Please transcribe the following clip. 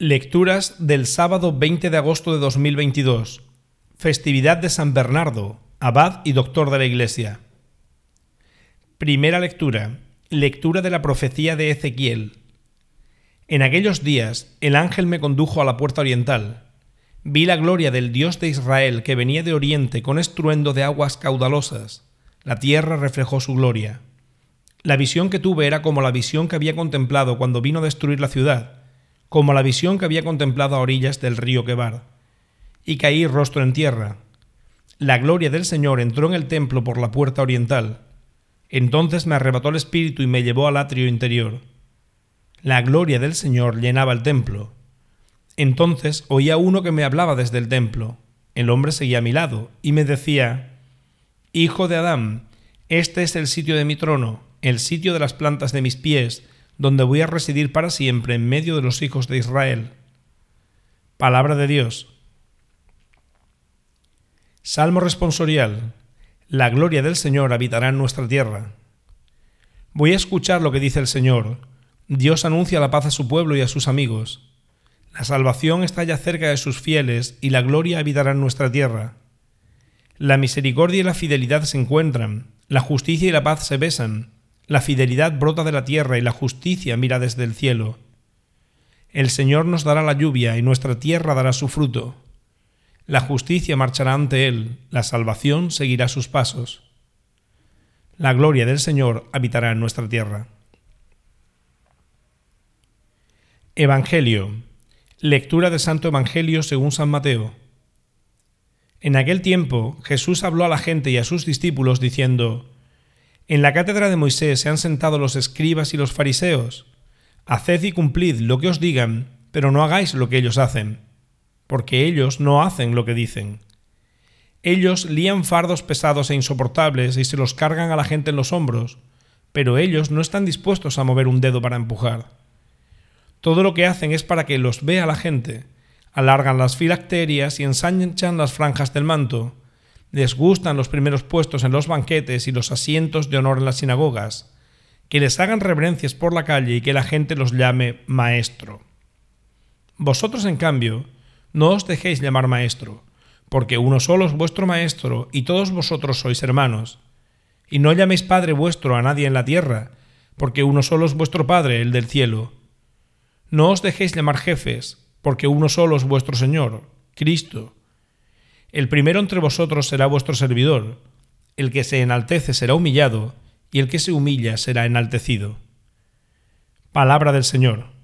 Lecturas del sábado 20 de agosto de 2022. Festividad de San Bernardo, abad y doctor de la Iglesia. Primera lectura. Lectura de la profecía de Ezequiel. En aquellos días el ángel me condujo a la puerta oriental. Vi la gloria del Dios de Israel que venía de oriente con estruendo de aguas caudalosas. La tierra reflejó su gloria. La visión que tuve era como la visión que había contemplado cuando vino a destruir la ciudad como la visión que había contemplado a orillas del río Quebar, y caí rostro en tierra. La gloria del Señor entró en el templo por la puerta oriental. Entonces me arrebató el espíritu y me llevó al atrio interior. La gloria del Señor llenaba el templo. Entonces oía uno que me hablaba desde el templo. El hombre seguía a mi lado y me decía, Hijo de Adán, este es el sitio de mi trono, el sitio de las plantas de mis pies, donde voy a residir para siempre en medio de los hijos de Israel. Palabra de Dios. Salmo responsorial. La gloria del Señor habitará en nuestra tierra. Voy a escuchar lo que dice el Señor. Dios anuncia la paz a su pueblo y a sus amigos. La salvación está ya cerca de sus fieles y la gloria habitará en nuestra tierra. La misericordia y la fidelidad se encuentran, la justicia y la paz se besan la fidelidad brota de la tierra y la justicia mira desde el cielo. El Señor nos dará la lluvia y nuestra tierra dará su fruto. La justicia marchará ante Él, la salvación seguirá sus pasos. La gloria del Señor habitará en nuestra tierra. Evangelio. Lectura del Santo Evangelio según San Mateo. En aquel tiempo Jesús habló a la gente y a sus discípulos diciendo, en la cátedra de Moisés se han sentado los escribas y los fariseos. Haced y cumplid lo que os digan, pero no hagáis lo que ellos hacen, porque ellos no hacen lo que dicen. Ellos lían fardos pesados e insoportables y se los cargan a la gente en los hombros, pero ellos no están dispuestos a mover un dedo para empujar. Todo lo que hacen es para que los vea la gente. Alargan las filacterias y ensanchan las franjas del manto les gustan los primeros puestos en los banquetes y los asientos de honor en las sinagogas, que les hagan reverencias por la calle y que la gente los llame maestro. Vosotros, en cambio, no os dejéis llamar maestro, porque uno solo es vuestro maestro y todos vosotros sois hermanos. Y no llaméis Padre vuestro a nadie en la tierra, porque uno solo es vuestro Padre, el del cielo. No os dejéis llamar jefes, porque uno solo es vuestro Señor, Cristo, el primero entre vosotros será vuestro servidor, el que se enaltece será humillado, y el que se humilla será enaltecido. Palabra del Señor.